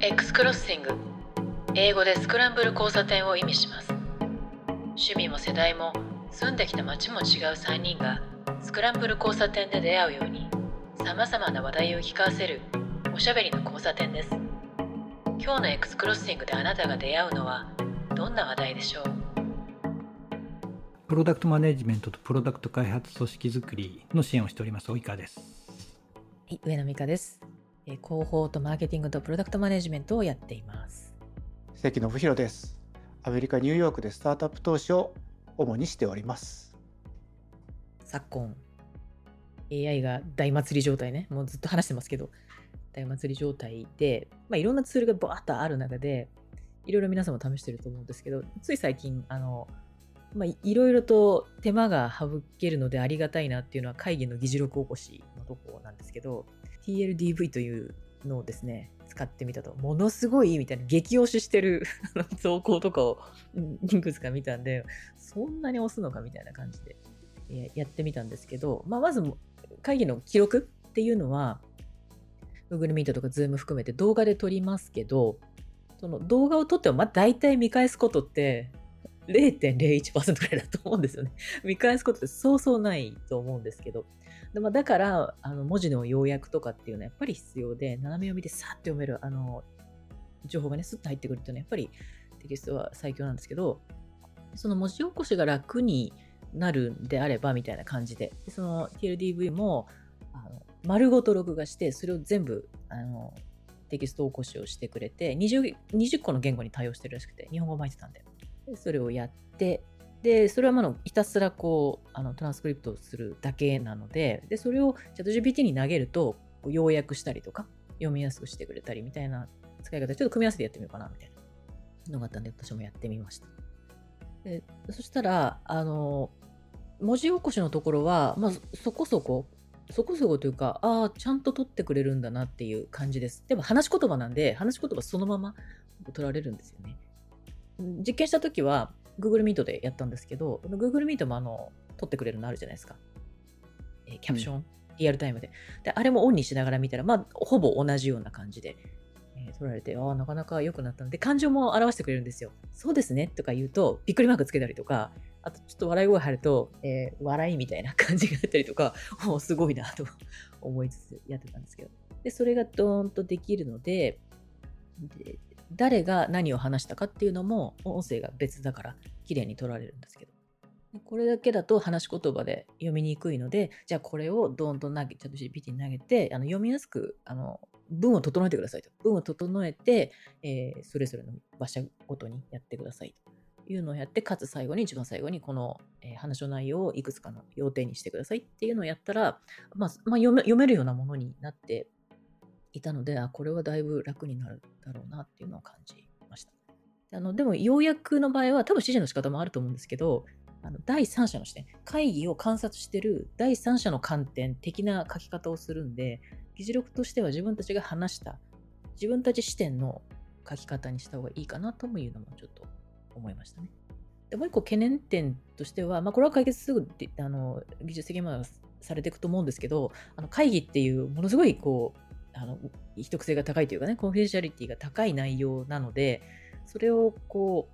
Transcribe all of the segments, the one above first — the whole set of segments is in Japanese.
X クロッシング英語でスクランブル交差点を意味します。趣味も世代も住んできた街も違う3人がスクランブル交差点で出会うようにさまざまな話題を聞かせるおしゃべりの交差点です。今日の X クロッシングであなたが出会うのはどんな話題でしょう？プロダクトマネジメントとプロダクト開発組織づくりの支援をしております及川です。はい上野美香です広報とマーケティングとプロダクトマネジメントをやっています。関信弘です。アメリカニューヨークでスタートアップ投資を主にしております。昨今 AI が大祭り状態ね。もうずっと話してますけど。大祭り状態で、まあ、いろんなツールがバーッとある中でいろいろ皆さんも試してると思うんですけどつい最近あのまあ、いろいろと手間が省けるのでありがたいなっていうのは会議の議事録起こしのとこなんですけど TLDV というのをですね、使ってみたと、ものすごいみたいな激推ししてる 投稿とかをいくつか見たんで、そんなに押すのかみたいな感じでやってみたんですけど、まあ、まず会議の記録っていうのは、Google Meet とか Zoom 含めて動画で撮りますけど、その動画を撮っても、まあ、大体見返すことって0.01%くらいだと思うんですよね。見返すことってそうそうないと思うんですけど、でまあ、だからあの文字の要約とかっていうのはやっぱり必要で斜め読みでさっと読めるあの情報がねスッと入ってくるっていうのはやっぱりテキストは最強なんですけどその文字起こしが楽になるんであればみたいな感じでその TLDV もあの丸ごと録画してそれを全部あのテキスト起こしをしてくれて 20, 20個の言語に対応してるらしくて日本語も入ってたんでそれをやってで、それはまあひたすらこう、あのトランスクリプトするだけなので、で、それをチャット GPT に投げると、要約したりとか、読みやすくしてくれたりみたいな使い方、ちょっと組み合わせてやってみようかな、みたいなのがあったんで、私もやってみました。でそしたら、あの、文字起こしのところは、まあ、そこそこ、そこそこというか、ああ、ちゃんと取ってくれるんだなっていう感じです。でも話し言葉なんで、話し言葉そのまま取られるんですよね。実験したときは、Google Meet でやったんですけど、Google Meet もあの、撮ってくれるのあるじゃないですか。えー、キャプション、うん、リアルタイムで。で、あれもオンにしながら見たら、まあ、ほぼ同じような感じで、えー、撮られて、ああ、なかなか良くなったので、感情も表してくれるんですよ。そうですねとか言うと、びっくりマークつけたりとか、あとちょっと笑い声入ると、えー、笑いみたいな感じがあったりとか、もうすごいなと 思いつつやってたんですけど。で、それがドーンとできるので、で誰が何を話したかっていうのも音声が別だから綺麗に取られるんですけど。これだけだと話し言葉で読みにくいのでじゃあこれをドーンと投げチャット GPT に投げてあの読みやすくあの文を整えてくださいと。文を整えて、えー、それぞれの場所ごとにやってくださいと。いうのをやってかつ最後に一番最後にこの、えー、話の内容をいくつかの要点にしてくださいっていうのをやったら、まあまあ、読めるようなものになっていたので、あ、これはだいぶ楽になるだろうなっていうのを感じました。あのでも、要約の場合は多分指示の仕方もあると思うんですけど、あの第三者の視点、会議を観察してる第三者の観点的な書き方をするんで、議事録としては自分たちが話した、自分たち視点の書き方にした方がいいかなともいうのもちょっと思いましたね。でもう一個懸念点としては、まあ、これは解決すぐあの技術的にはされていくと思うんですけど、あの会議っていうものすごいこうあの秘匿性が高いというかね、コンフィデンシャリティが高い内容なので、それをこ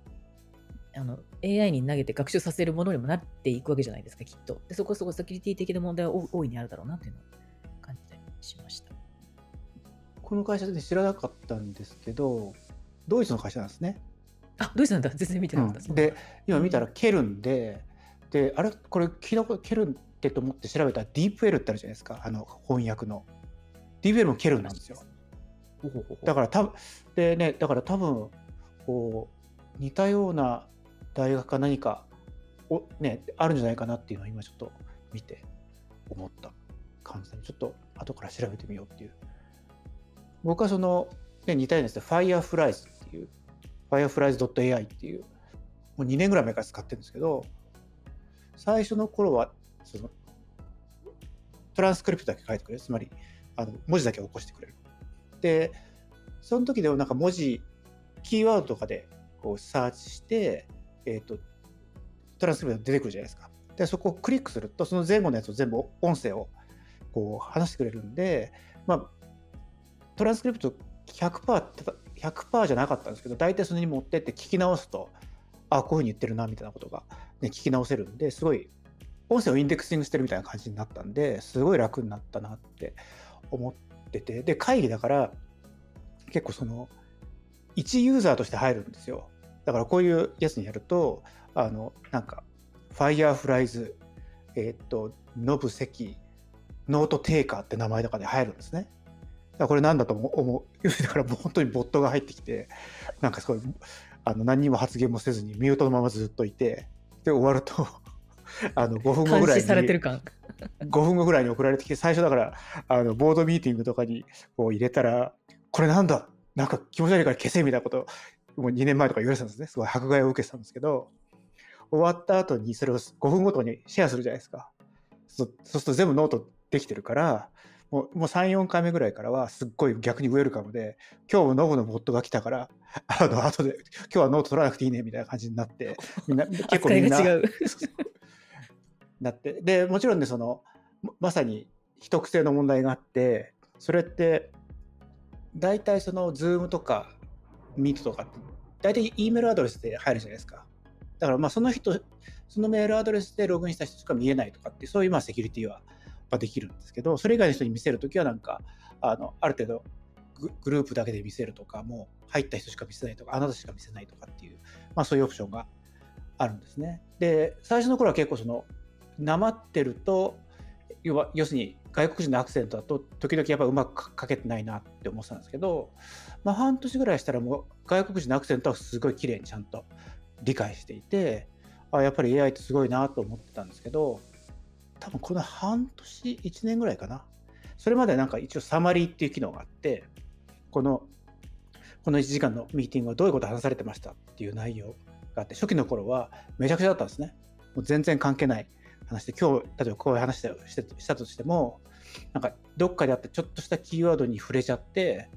う、あの AI に投げて学習させるものにもなっていくわけじゃないですか、きっと。でそこそこセキュリティ的な問題は大いにあるだろうなというのを感じたりしました。この会社で知らなかったんですけど、ドイツの会社なんですね。あ、ドイツなんだ。全然見てなかった、うん、で、今見たらケルンで、で、あれ？これ、昨日ケルンってと思って調べたらディープエルってあるじゃないですか、あの翻訳の。ディベルもケルンなんですよ。だから多分でねだから多分こう似たような大学か何かおねあるんじゃないかなっていうのを今ちょっと見て思った感じでちょっと後から調べてみようっていう。僕はその、ね、似たようなですね Fireflies っていう Fireflies.ai っていうもう2年ぐらい前から使ってるんですけど最初の頃はそのトランスクリプトだけ書いてくれる。つまりあの文字だけ起こしてくれる。で、その時でもなんか文字、キーワードとかでこうサーチして、えっ、ー、と、トランスクリプト出てくるじゃないですか。で、そこをクリックすると、その前後のやつを全部音声をこう話してくれるんで、まあ、トランスクリプト100% 100%じゃなかったんですけど大体それに持ってって聞き直すとあこういうふうに言ってるなみたいなことが、ね、聞き直せるんですごい音声をインデックシングしてるみたいな感じになったんですごい楽になったなって思っててで会議だから結構その一ユーザーとして入るんですよ。だからこういうやつにやるとあのなんか Fireflies えっ、とノブ関ノートテーカーって名前とかで入るんですね。だからこれなんだと思う。だからもう本当にボットが入ってきてなんかすごいあの何にも発言もせずにミュートのままずっといてで終わるとあの5分後ぐらいにされてる感。5分後ぐらいに送られてきて最初だからあのボードミーティングとかにこう入れたらこれなんだ？なんか気持ち悪いから消せみたいなこともう2年前とか言われてたんですね。すごい迫害を受けてたんですけど終わった後にそれを5分ごとにシェアするじゃないですか。そうすると全部ノートできてるからもうもう34回目ぐらいからはすっごい逆にウェルカムで今日もノブのボットが来たからあの後で今日はノート取らなくていいねみたいな感じになってみんな 結構みんな なってでもちろんねそのまさに秘匿性の問題があってそれって大体その Zoom とか Meet とかって大体 E メールアドレスで入るじゃないですかだからまあその人そのメールアドレスでログインした人しか見えないとかってそういうまあセキュリティはできるんですけどそれ以外の人に見せるときはなんかあのある程度グループだけで見せるとかもう入った人しか見せないとかあなたしか見せないとかっていう、まあ、そういうオプションがあるんですね。で最初の頃は結構そのなまってると要は要するに外国人のアクセントだと時々やっぱうまく書けてないなって思ってたんですけど、まあ、半年ぐらいしたらもう外国人のアクセントはすごい綺麗にちゃんと理解していてあやっぱり AI ってすごいなと思ってたんですけど多分この半年1年ぐらいかな。それまでなんか一応サマリーっていう機能があってこのこの1時間のミーティングはどういうこと話されてましたっていう内容があって初期の頃はめちゃくちゃだったんですね。もう全然関係ない。話で今日例えばこういう話してしたとしてもなんかどっかであってちょっとしたキーワードに触れちゃって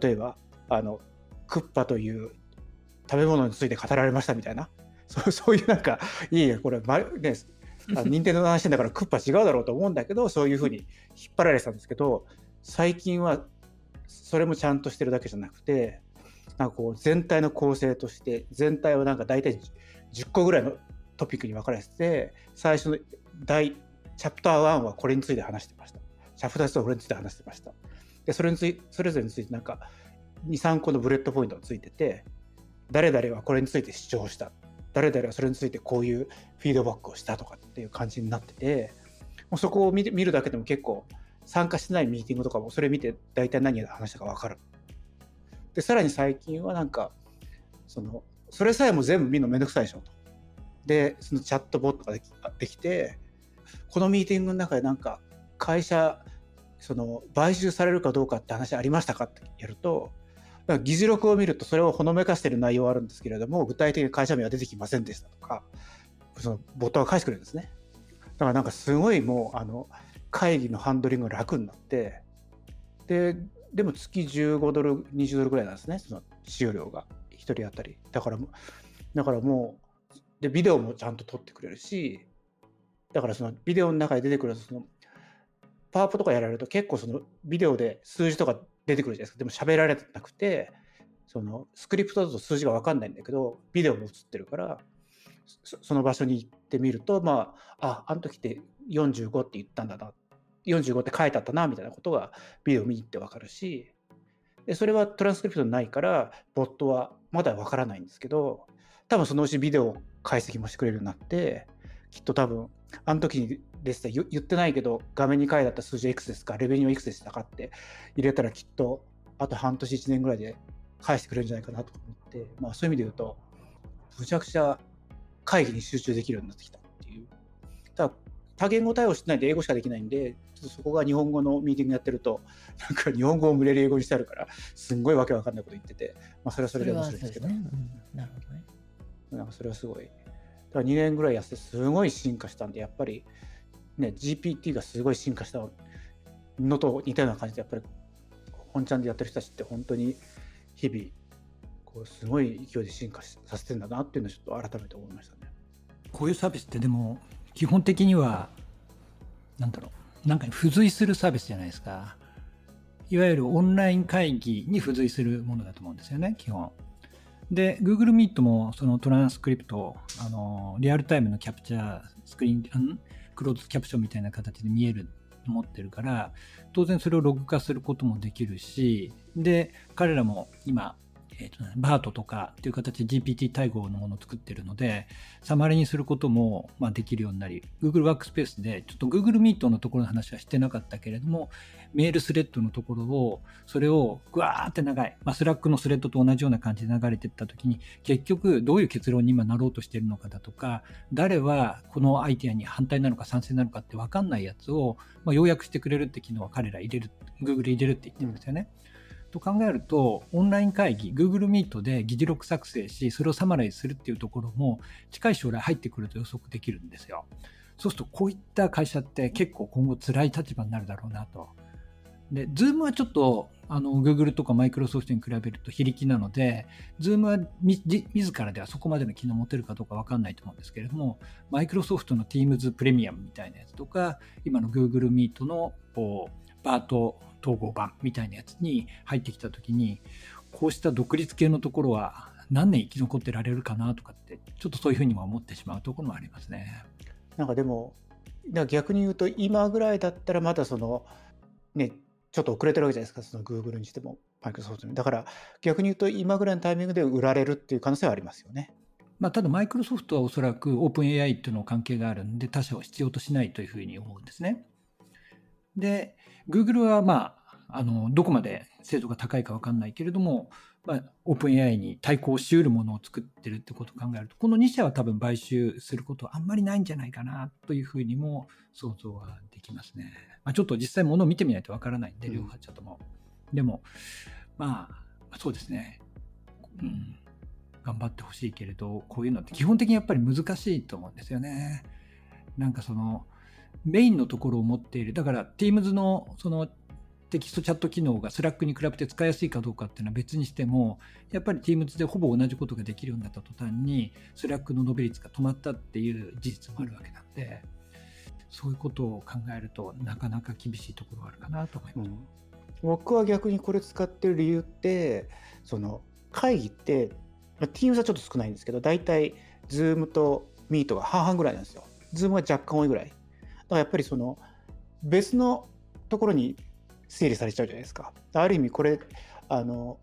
例えばあのクッパという食べ物について語られましたみたいな。そうそういうなんかいやいやこれ、まね、任天堂の話だからクッパ違うだろうと思うんだけどそういうふうに引っ張られてたんですけど最近はそれもちゃんとしてるだけじゃなくてなんかこう全体の構成として全体はなんか大体10個ぐらいのトピックに分かれてて最初の第チャプター1はこれについて話してましたチャプター2はこれについて話してましたでそれについそれぞれについてなんか23個のブレットポイントがついてて誰々はこれについて主張した誰々はそれについてこういうフィードバックをしたとかっていう感じになっててもうそこを見るだけでも結構参加してないミーティングとかもそれ見て大体何を話したか分かる。でさらに最近はなんかそのそれさえも全部見るのめんどくさいでしょと。でそのチャットボットができてこのミーティングの中でなんか会社その買収されるかどうかって話ありましたかってやるとだから議事録を見るとそれをほのめかしている内容はあるんですけれども具体的に会社名は出てきませんでしたとかそのボットが返してくれるんですね。だからなんかすごいもうあの会議のハンドリングが楽になってででも月15ドル20ドルぐらいなんですねその使用料が。1人当たり。だからだからもうでビデオもちゃんと撮ってくれるしだからそのビデオの中で出てくるそのパワポとかやられると結構そのビデオで数字とか出てくるじゃないですか。でも喋られてなくて、そのスクリプトだと数字が分かんないんだけど、ビデオも映ってるから、その場所に行ってみると、まあ、あ、あの時って45って言ったんだな、45って書いてあったな、みたいなことがビデオ見に行って分かるし、でそれはトランスクリプトないから、ボットはまだ分からないんですけど、多分そのうちビデオ解析もしてくれるようになって、きっと多分、あの時にですって言ってないけど、画面に書いてあった数字いくつですか、レベニューいくつでしたかって入れたらきっと、あと半年、1年ぐらいで返してくれるんじゃないかなと思って、まあそういう意味で言うと、むちゃくちゃ会議に集中できるようになってきたっていう。ただ、多言語対応してないんで英語しかできないんで、ちょっとそこが日本語のミーティングやってると、なんか日本語を無理やり英語にしてあるから、すんごいわけわかんないこと言ってて、まあそれはそれで面白いですけど。ねうん、なるほどね。なんかそれはすごい。だから2年ぐらいやってすごい進化したんで、やっぱり、ね、GPT がすごい進化したのと似たような感じで、やっぱり本ちゃんでやってる人たちって本当に日々、こうすごい勢いで進化させてんだなっていうのをちょっと改めて思いましたね。こういうサービスってでも基本的にはなんだろうなんか付随するサービスじゃないですか。いわゆるオンライン会議に付随するものだと思うんですよね、基本。で、Google Meet もそのトランスクリプト、あのリアルタイムのキャプチャー、スクリーン、クローズキャプションみたいな形で見える持ってるから当然それをログ化することもできるしで彼らも今えーとね、 Bard とかっていう形で GPT 対応のものを作ってるので、サマリにすることも、まあ、できるようになり、Google Workspace で、ちょっと Google Meet のところの話はしてなかったけれども、メールスレッドのところを、それをぐわーって長い、まあ、スラックのスレッドと同じような感じで流れていったときに、結局どういう結論に今なろうとしているのかだとか、誰はこのアイディアに反対なのか賛成なのかって分かんないやつを、まあ、要約してくれるって機能は彼ら入れる、Google 入れるって言ってるんですよね。うんと考えると、オンライン会議、Google Meet で議事録作成し、それをサマライズするっていうところも、近い将来入ってくると予測できるんですよ。そうすると、こういった会社って結構今後辛い立場になるだろうなと。で、Zoom はちょっと、あの、Google とか Microsoft に比べると非力なので、Zoom は自らではそこまでの機能を持てるかどうかわかんないと思うんですけれども、Microsoft の Teams プレミアムみたいなやつとか、今の Google Meet の、こう、バート統合版みたいなやつに入ってきた時にこうした独立系のところは何年生き残ってられるかなとかってちょっとそういうふうにも思ってしまうところもありますね。なんかでも逆に言うと今ぐらいだったらまだそのねちょっと遅れてるわけじゃないですかその Google にしてもマイクロソフトにだから逆に言うと今ぐらいのタイミングで売られるっていう可能性はありますよね。まあ、ただマイクロソフトはおそらくオープン AI っていうの関係があるんで他社を必要としないというふうに思うんですね。で、Google はまあ、あの、どこまで精度が高いかわかんないけれども、まあ、オープン AI に対抗しうるものを作ってるってことを考えると、この2社は多分買収することはあんまりないんじゃないかなというふうにも想像はできますね。まあ、ちょっと実際ものを見てみないとわからないんで、両方社とも。うん、でも、まあ、そうですね。うん。頑張ってほしいけれど、こういうのって基本的にやっぱり難しいと思うんですよね。なんかその、メインのところを持っている。だから Teams のそのテキストチャット機能が Slack に比べて使いやすいかどうかっていうのは別にしても、やっぱり Teams でほぼ同じことができるようになった途端に、Slack の伸び率が止まったっていう事実もあるわけなんで、そういうことを考えるとなかなか厳しいところがあるかなと思います。うん、僕は逆にこれ使ってる理由って、その会議って、まあ、Teams はちょっと少ないんですけど、大体 Zoom と Meet が半々ぐらいなんですよ。Zoom は若干多いぐらい。やっぱりその別のところに整理されちゃうじゃないですか。ある意味これあの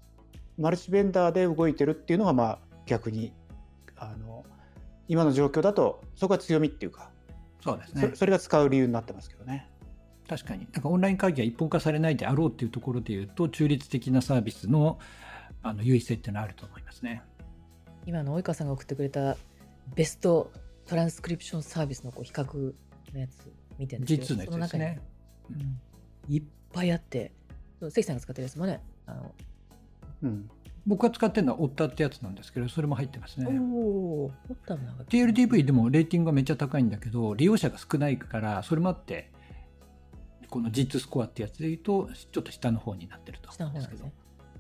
マルチベンダーで動いてるっていうのがまあ逆にあの今の状況だとそこが強みっていうかそうですねそれが使う理由になってますけどね。確かになんかオンライン会議が一本化されないであろうっていうところでいうと中立的なサービスのあの優位性っていうのはあると思いますね。今の及川さんが送ってくれたベストトランスクリプションサービスのこう比較のやつ見てるんですけど、実のやつですね、うん。いっぱいあって、関さんが使ってるやつもね、あの、うん。僕が使ってるのはオッタってやつなんですけど、それも入ってますね。おお、オッタもなんか。TLDV でもレーティングがめっちゃ高いんだけど、利用者が少ないから、それもあって、この G2 スコアってやつで言うと、ちょっと下の方になってると下の方ですけど。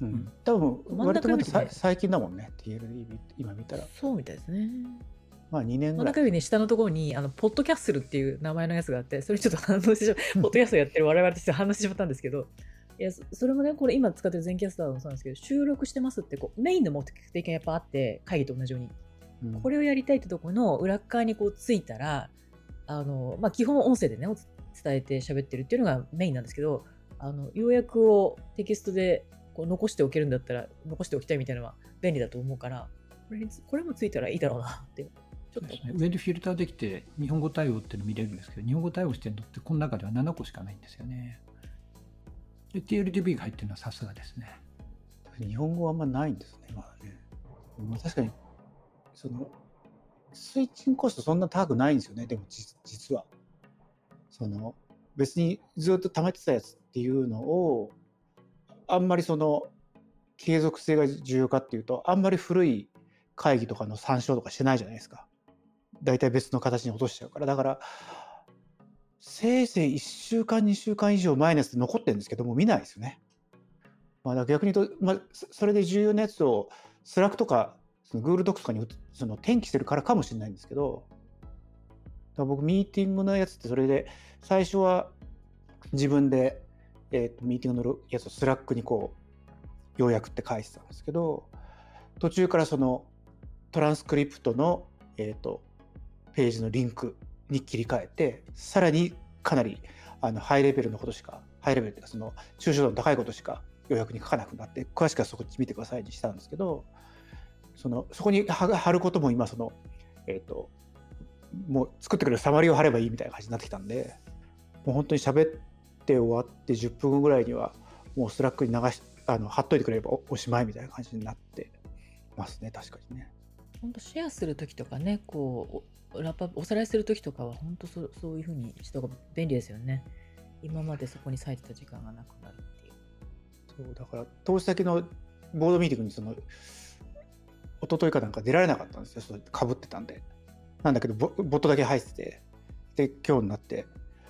うん、多分割と最近だもんね、TLDV 今見たら。そうみたいですね。まあ2年ぐらい。中指ね、下のところに、あの、ポッドキャッスルっていう名前のやつがあって、それちょっと反応してしまポッドキャストやってる我々として反応してしまったんですけど、いや、それもね、これ今使ってる全キャスターもそうなんですけど、収録してますってこう、メインの目的がやっぱあって、会議と同じように。うん、これをやりたいってところの裏側にこうついたら、あの、まあ、基本音声でね、伝えて喋ってるっていうのがメインなんですけど、あの、要約をテキストでこう残しておけるんだったら、残しておきたいみたいなのは便利だと思うから、これこれもついたらいいだろうなってちょっと、ね、上でフィルターできて日本語対応っていうの見れるんですけど日本語対応してるのってこの中では7個しかないんですよね。で TLDB が入ってるのはさすがですね。日本語はあんまないんですねまあね、まあ、確かにそのスイッチングコストそんな高くないんですよねでも実は。その別にずっと溜めてたやつっていうのをあんまりその継続性が重要かっていうとあんまり古い会議とかの参照とかしてないじゃないですか。大体別の形に落としちゃうから。だから、せいぜい1週間、2週間以上前のやつ残ってるんですけども、見ないですよね。まあ、逆に言うと、まあ、それで重要なやつを、スラックとか、その Google Docs とかにその転記してるからかもしれないんですけど、僕、ミーティングのやつって、それで、最初は自分でえーと、ミーティングのやつをスラックにこう要約って返してたんですけど途中からそのトランスクリプトの、えーと、ページのリンクに切り替えてさらにかなりあのハイレベルのことしかハイレベルっていうかその抽象度の高いことしか要約に書かなくなって詳しくはそこ見てくださいにしたんですけどそのそこに貼ることも今その、えっ、ー、ともう作ってくれるサマリを貼ればいいみたいな感じになってきたんでもう本当に喋って終わって10分後ぐらいにはもうスラックに流しあの貼っといてくれればおしまいみたいな感じになってますね確かにね。本当シェアする時とかねこうラッパおさらいする時とかは本当そそういうふうにした方が便利ですよね。今までそこに割いてた時間がなくなるっていう。そうだから投資先のボードミーティングにその一昨日かなんか出られなかったんですよかぶってたんで。なんだけどボボットだけ入っててで今日になって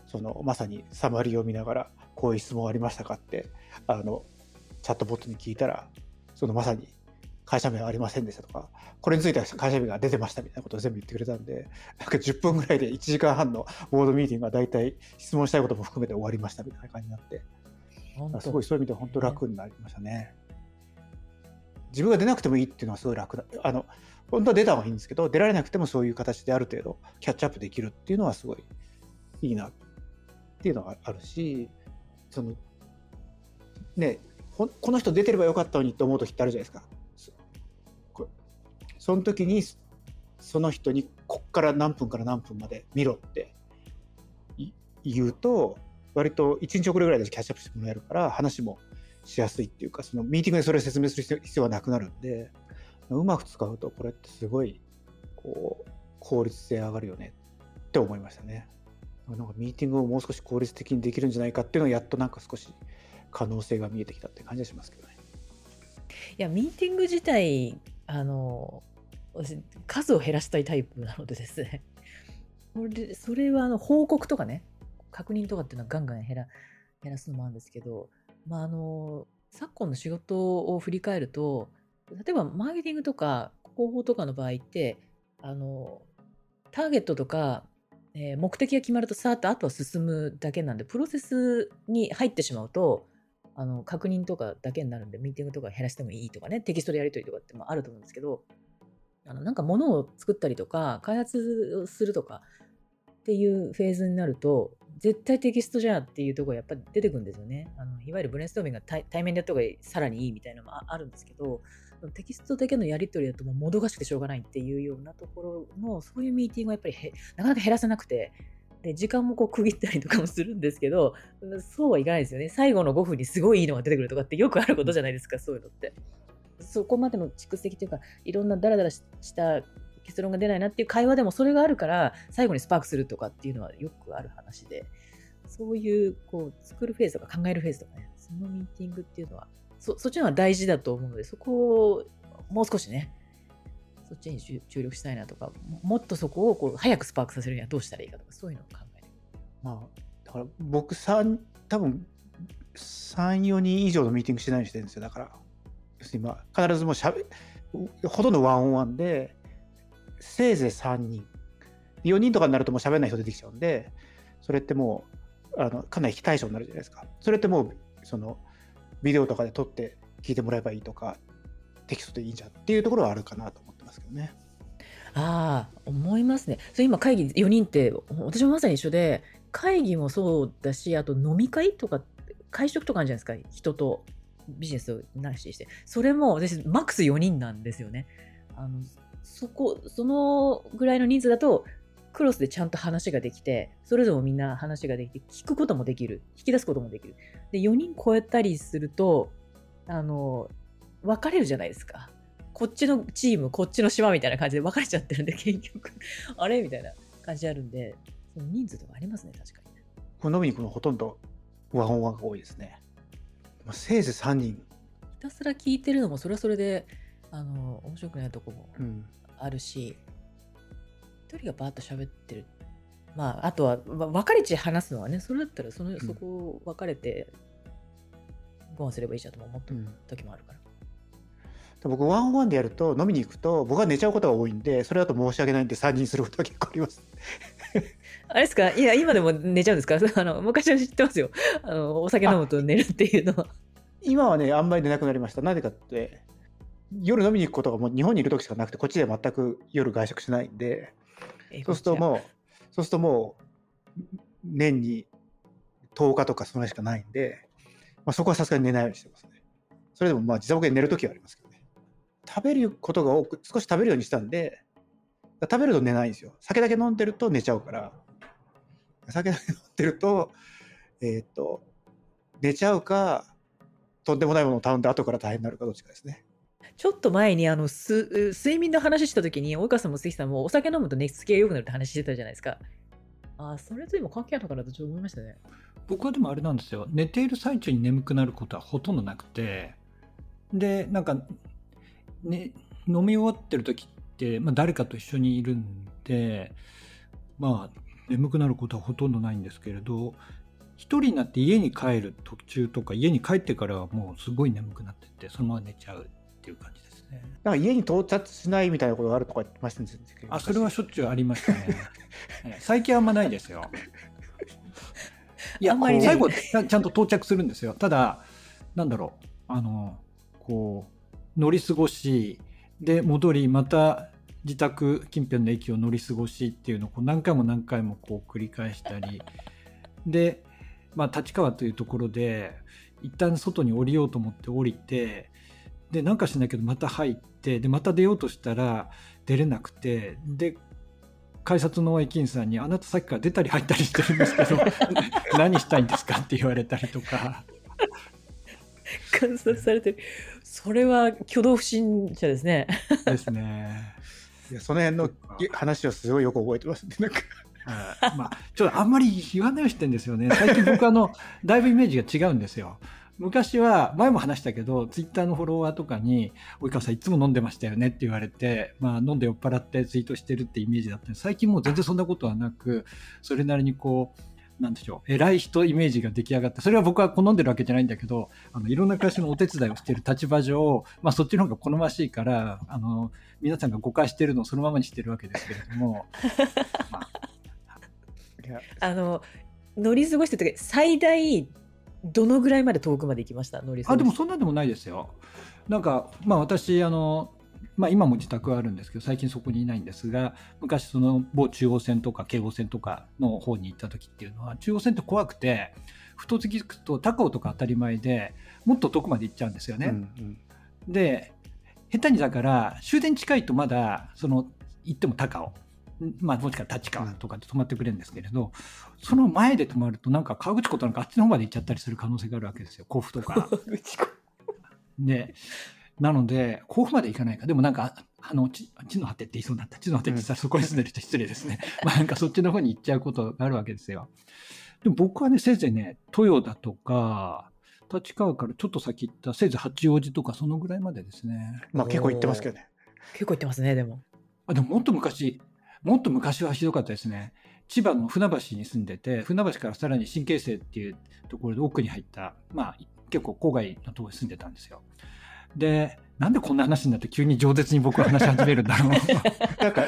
そのまさにサマリーを見ながらこういう質問ありましたかってあのチャットボットに聞いたらそのまさに会社名はありませんでしたとかこれについては会社名が出てましたみたいなことを全部言ってくれたんでなんか10分ぐらいで1時間半のボードミーティングが大体質問したいことも含めて終わりましたみたいな感じになってすごいそういう意味では本当楽になりましたね。自分が出なくてもいいっていうのはすごい楽だあの本当は出た方がいいんですけど出られなくてもそういう形である程度キャッチアップできるっていうのはすごいいいなっていうのがあるしそのねこの人出てればよかったのにって思う時ってあるじゃないですか。その時にその人にこっから何分から何分まで見ろって言うと割と1日遅れぐらいでキャッチアップしてもらえるから話もしやすいっていうかそのミーティングでそれを説明する必要はなくなるんでうまく使うとこれってすごいこう効率性上がるよねって思いましたね。なんかミーティングをもう少し効率的にできるんじゃないかっていうのをやっとなんか少し可能性が見えてきたって感じがしますけどね。いやミーティング自体あの数を減らしたいタイプなのでですね。これそれはあの報告とかね確認とかっていうのはガンガン減ら減らすのもあるんですけど、まあ、あの昨今の仕事を振り返ると例えばマーケティングとか広報とかの場合ってあのターゲットとか、えー、目的が決まるとさーっとあとは進むだけなんでプロセスに入ってしまうとあの確認とかだけになるんでミーティングとか減らしてもいいとかねテキストでやり取りとかってもあると思うんですけどあのなんか物を作ったりとか開発するとかっていうフェーズになると絶対テキストじゃっていうところやっぱり出てくるんですよね。あのいわゆるブレインストーミングが対面でやった方がさらにいいみたいなのもあるんですけどテキストだけのやり取りだともうもどかしくてしょうがないっていうようなところのそういうミーティングはやっぱりなかなか減らせなくてで時間もこう区切ったりとかもするんですけどそうはいかないですよね最後の5分にすごいいいのが出てくるとかってよくあることじゃないですかそういうのって。そこまでの蓄積というかいろんなダラダラした結論が出ないなっていう会話でもそれがあるから最後にスパークするとかっていうのはよくある話でそういうこう作るフェーズとか考えるフェーズとかねそのミーティングっていうのはそそっちの方が大事だと思うのでそこをもう少しねそっちに注力したいなとかもっとそこをこう早くスパークさせるにはどうしたらいいかとかそういうのを考える。まあ、だから僕3多分34人以上のミーティングしてないようにしてるんですよだから要するにまあ必ずもうしゃべほとんどワンオンワンでせいぜい3人4人とかになるともう喋らない人出てきちゃうんでそれってもうあのかなり非対称になるじゃないですかそれってもうそのビデオとかで撮って聞いてもらえばいいとかテキストでいいじゃんっていうところはあるかなと思ってますけどね。ああ思いますね。それ今会議4人って私もまさに一緒で会議もそうだしあと飲み会とか会食とかあるじゃないですか人とビジネスをなしにして。それも私マックス4人なんですよね。あのそこそのぐらいの人数だとクロスでちゃんと話ができてそれぞれみんな話ができて聞くこともできる。引き出すこともできる。で4人超えたりするとあの分かれるじゃないですか。こっちのチームこっちの島みたいな感じで分かれちゃってるんで結局。あれみたいな感じあるんでその人数とかありますね確かにこのみに行くのほとんどワンオンワンが多いですね。まあ、せいぜい3人ひたすら聞いてるのもそれはそれであの面白くないとこもあるし、うん、人がバーッと喋ってる。まああとは分かれち話すのはねそれだったらその、そこを分かれてご飯すればいいじゃんと思った時もあるから。うん、僕ワンオンワンでやると飲みに行くと僕は寝ちゃうことが多いんでそれだと申し訳ないんで3人することが結構あります あれですか？いや、今でも寝ちゃうんですか？あの昔は知ってますよ。あのお酒飲むと寝るっていうのは。今はね、あんまり寝なくなりました。なぜかって、夜飲みに行くことがもう日本にいる時しかなくて、こっちでは全く夜外食しないんで、そうするともう、そうするともう、年に10日とかそのしかないんで、まあ、そこはさすがに寝ないようにしてますね。それでもまあ、時差ボケで寝るときはありますけどね。食べることが多く、少し食べるようにしたんで、食べると寝ないんですよ。酒だけ飲んでると寝ちゃうから、酒だけ飲んでると、えーっと、寝ちゃうか、とんでもないものを頼んで後から大変になるかどっちかですね。ちょっと前にあのす睡眠の話した時に、及川さんも関さんもお酒飲むと寝つきが良くなるって話してたじゃないですか。ああ、それと今関係あるのかなとちょっと思いましたね。僕はでもあれなんですよ寝ている最中に眠くなることはほとんどなくてでなんか、ね、飲み終わってる時って、まあ、誰かと一緒にいるんでまあ眠くなることはほとんどないんですけれど一人になって家に帰る途中とか家に帰ってからはもうすごい眠くなっててそのまま寝ちゃうっていう感じですね。なんか家に到達しないみたいなことがあるとか言ってましたね。あそれはしょっちゅうありましたね。ええ最近あんまないですよ。いや、あんまりね最後ちゃんと到着するんですよ。ただ、なんだろう、あの、こう、乗り過ごし、で、戻り、また自宅近辺の駅を乗り過ごしっていうのをこう何回も何回もこう繰り返したり、で、まあ、立川というところで、一旦外に降りようと思って降りて、で、なんかしないけどまた入って、で、また出ようとしたら出れなくて、で、改札の駅員さんに、あなたさっきから出たり入ったりしてるんですけど、何したいんですかって言われたりとか、観察されてる。それは挙動不審者ですね。ですね。いやその辺の話をすごいよく覚えてますね。なんかはいまあ、ちょっとあんまり言わないようにしてるんですよね。最近僕あの、だいぶイメージが違うんですよ。昔は、前も話したけど、ツイッターのフォロワーとかに、及川さんいつも飲んでましたよねって言われて、まあ飲んで酔っ払ってツイートしてるってイメージだったんです最近もう全然そんなことはなく、それなりにこう、なんでしょう、偉い人イメージが出来上がって、それは僕は好んでるわけじゃないんだけど、あのいろんな会社のお手伝いをしている立場上、まあそっちの方が好ましいから、あの、皆さんが誤解してるのをそのままにしてるわけですけれども、まあ。あの、乗り過ごしてる時、最大どのぐらいまで遠くまで行きました？乗り過ごあでしてもそんなでもないですよ。なんか、まあ、私あの、まあ、今も自宅はあるんですけど最近そこにいないんですが昔その某中央線とか京王線とかの方に行った時っていうのは中央線って怖くて太づきくと高尾とか当たり前でもっと遠くまで行っちゃうんですよね。うんうんで下手にだから終電近いとまだその行っても高尾まあもしくは立川とかで止まってくれるんですけれど、その前で止まるとなんか川口湖となんかあっちの方まで行っちゃったりする可能性があるわけですよ甲府とか。でなので甲府まで行かないかでもなんかあの地地の果てって言いそうになった地の果てって言ったらそこに住んでる人 失礼ですね、まあなんかそっちの方に行っちゃうことがあるわけですよ。でも僕はねせいぜいね豊田とか立川からちょっと先行ったせいぜい八王子とかそのぐらいまでですね。まあ結構言ってますけどね。結構行ってますね、でも。あでももっと昔、もっと昔はひどかったですね。千葉の船橋に住んでて、船橋からさらに新京成っていうところで奥に入った、まあ結構郊外のところに住んでたんですよ。で、なんでこんな話になって急に饒舌に僕は話し始めるんだろう。なんか、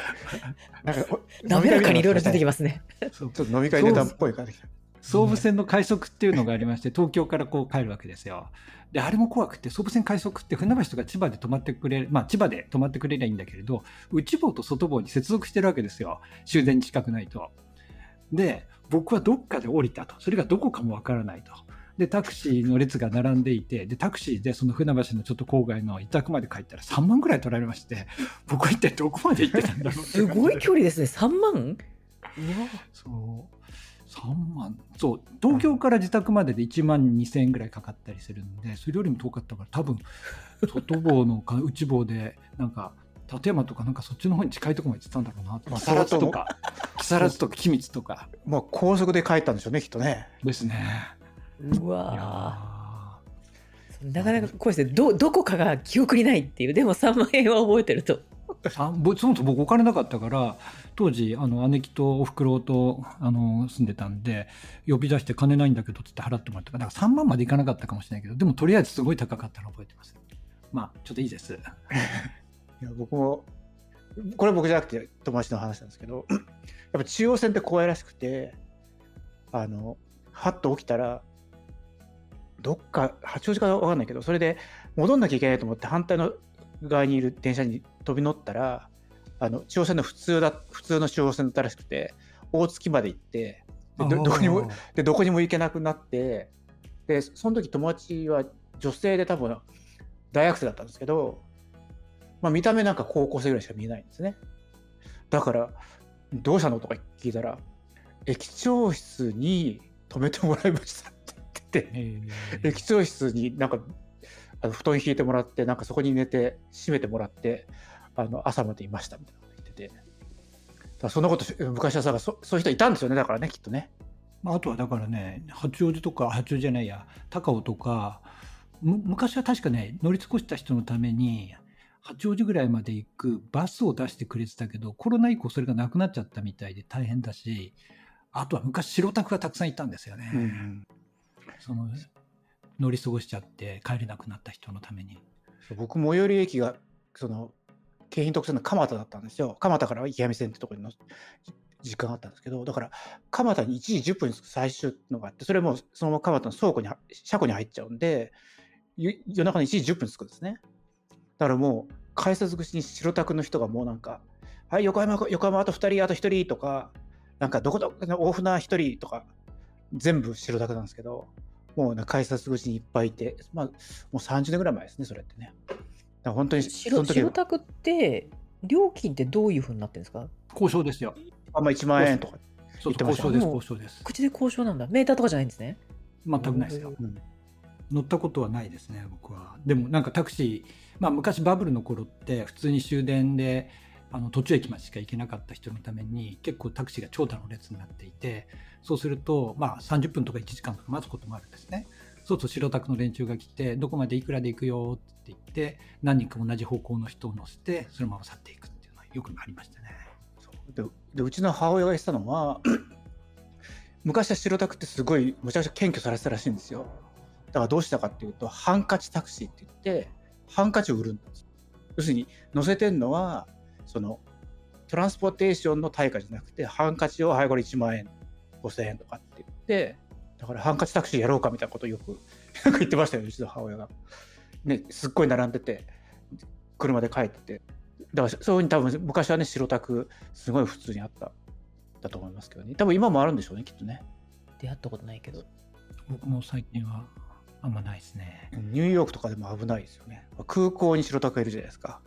なんか、滑らかにいろいろ出てきまますね。そうちょっと飲み会ネタっぽい感じ。総武線の快速っていうのがありまして、東京からこう帰るわけですよ。で、あれも怖くて、総武線快速って船橋とか千葉で止まってくれる、まあ千葉で止まってくれりゃいいんだけれど、内房と外房に接続してるわけですよ。終電近くないと。で、僕はどっかで降りたと。それがどこかもわからないと。で、タクシーの列が並んでいて、で、タクシーでその船橋のちょっと郊外の委託まで帰ったら3万ぐらい取られまして、僕は一体どこまで行ってたんだろうってすごい距離ですね。3万？うわそう。3万。そう。東京から自宅までで1万2000円ぐらいかかったりするんで、それよりも遠かったから、多分、外房のか 内房で、なんか、立山とかなんかそっちの方に近いところまで行ってたんだろうな。まあ木更津とか、木更津とか君津とかまあ高速で帰ったんでしょうね、きっとね。ですね。ういわやなかなか怖いですね。ど、どこかが記憶にないっていう。でも3万円は覚えてると。そもそも僕お金なかったから、当時、あの、姉貴とお袋と、あの、住んでたんで、呼び出して金ないんだけどつって払ってもらったから、だから3万までいかなかったかもしれないけど、でもとりあえずすごい高かったの覚えてます。まあ、ちょっといいです。いや僕もこれ僕じゃなくて友達の話なんですけど、やっぱ中央線って怖いらしくて、あの、はっと起きたら、どっか、八王子か分かんないけど、それで戻んなきゃいけないと思って反対の側にいる電車に飛び乗ったら、あの中央線の普通だ普通の中央線だったらしくて、大月まで行って、でどどこにもでどこにも行けなくなって、でその時友達は女性で多分大学生だったんですけど、まあ、見た目なんか高校生ぐらいしか見えないんですね。だから、どうしたの？とか聞いたら、駅長室に泊めてもらいました駅長室になんかあの布団引いてもらって、なんかそこに寝て、閉めてもらって、あの朝までいましたみたいなこと言ってて。だそんなことし昔はさそ、そういう人いたんですよね、だからね、きっとね。まあ、あとはだからね八王子とか八王子じゃないや高尾とかむ昔は確かね乗り尽くした人のために八王子ぐらいまで行くバスを出してくれてたけどコロナ以降それがなくなっちゃったみたいで大変だしあとは昔白タクがたくさんいたんですよね、うんその乗り過ごしちゃって帰れなくなった人のために僕、最寄り駅が、その、京浜特線の蒲田だったんですよ。蒲田から池上線ってところにの時間があったんですけど、だから、蒲田に1時10分最終のがあって、それもそのまま蒲田の倉庫に、車庫に入っちゃうんで、夜中の1時10分着くんですね。だからもう、改札口に白タクの人がもうなんか、はい、横浜、横浜あと2人、あと1人とか、なんかどこどこ大船1人とか、全部白タクなんですけど、もうね改札口にいっぱいいて、まあ、もう30年ぐらい前ですね、それってね。だから本当に、そ白の時白タクって料金ってどういうふうになってるんですか？交渉ですよ。あんま1万円とか。そう言ってました交渉です。もう交渉です口で交渉なんだ。メーターとかじゃないんですね。全くないですよ。うん。乗ったことはないですね僕は。でもなんかタクシー、まあ、昔バブルの頃って普通に終電であの途中駅までしか行けなかった人のために結構タクシーが長蛇の列になっていてそうすると、まあ、30分とか1時間とか待つこともあるんですね。そうすると白タクの連中が来てどこまでいくらで行くよって言って何人か同じ方向の人を乗せてそのまま去っていくっていうのはよくありましたね。ででうちの母親が言ってたのは 昔は白タクってすごいむちゃくちゃ検挙されてたらしいんですよ。だからどうしたかっていうとハンカチタクシーって言ってハンカチを売るんです。要するに乗せてんのはそのトランスポーテーションの対価じゃなくてハンカチをはいこれ1万円5000円とかって言ってだからハンカチタクシーやろうかみたいなことを よく言ってましたようちの母親が。ねすっごい並んでて車で帰ってて。だからそういうふうに多分昔はね白タクすごい普通にあっただと思いますけどね。多分今もあるんでしょうねきっとね。出会ったことないけど。僕も最近はあんまないですね。ニューヨークとかでも危ないですよね。空港に白タクがいるじゃないですか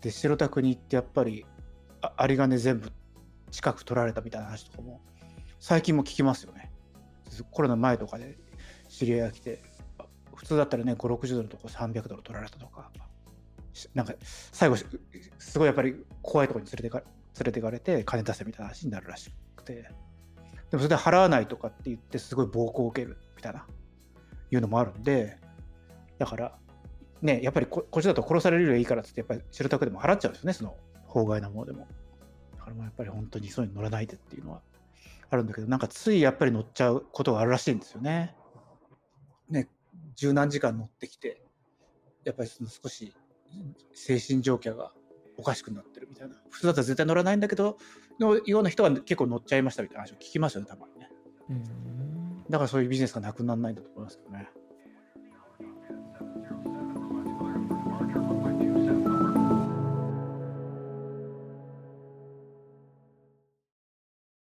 で白タクに行ってやっぱりあ有り金全部近く取られたみたいな話とかも最近も聞きますよね。コロナ前とかで知り合いが来て普通だったらね560ドルとこ300ドル取られたとかなんか最後すごいやっぱり怖いとこに連れてか連れてかれて金出せみたいな話になるらしくて。でもそれで払わないとかって言ってすごい暴行を受けるみたいないうのもあるんでだからねやっぱりここっちだと殺されるよりいいからってやっぱり白タクでも払っちゃうんですよねその法外なものでも。だからもうやっぱり本当にそういうの乗らないでっていうのはあるんだけどなんかついやっぱり乗っちゃうことがあるらしいんですよね。ね十何時間乗ってきてやっぱりその少し精神状況がおかしくなってるみたいな。普通だったら絶対乗らないんだけどのような人が結構乗っちゃいましたみたいな話を聞きますよねたまにね。うん。だからそういうビジネスがなくならないんだと思いますけどね